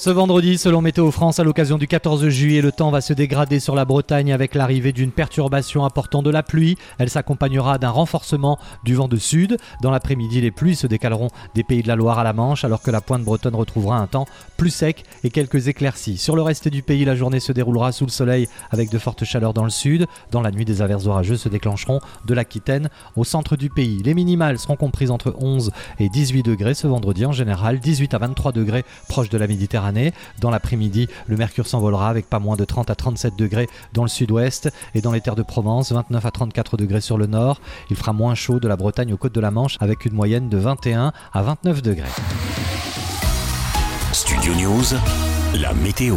Ce vendredi, selon Météo France, à l'occasion du 14 juillet, le temps va se dégrader sur la Bretagne avec l'arrivée d'une perturbation apportant de la pluie. Elle s'accompagnera d'un renforcement du vent de sud. Dans l'après-midi, les pluies se décaleront des pays de la Loire à la Manche, alors que la pointe bretonne retrouvera un temps plus sec et quelques éclaircies. Sur le reste du pays, la journée se déroulera sous le soleil avec de fortes chaleurs dans le sud. Dans la nuit, des averses orageuses se déclencheront de l'Aquitaine au centre du pays. Les minimales seront comprises entre 11 et 18 degrés ce vendredi en général, 18 à 23 degrés proche de la Méditerranée. Dans l'après-midi, le mercure s'envolera avec pas moins de 30 à 37 degrés dans le sud-ouest et dans les terres de Provence, 29 à 34 degrés sur le nord. Il fera moins chaud de la Bretagne aux côtes de la Manche avec une moyenne de 21 à 29 degrés. Studio News, la météo.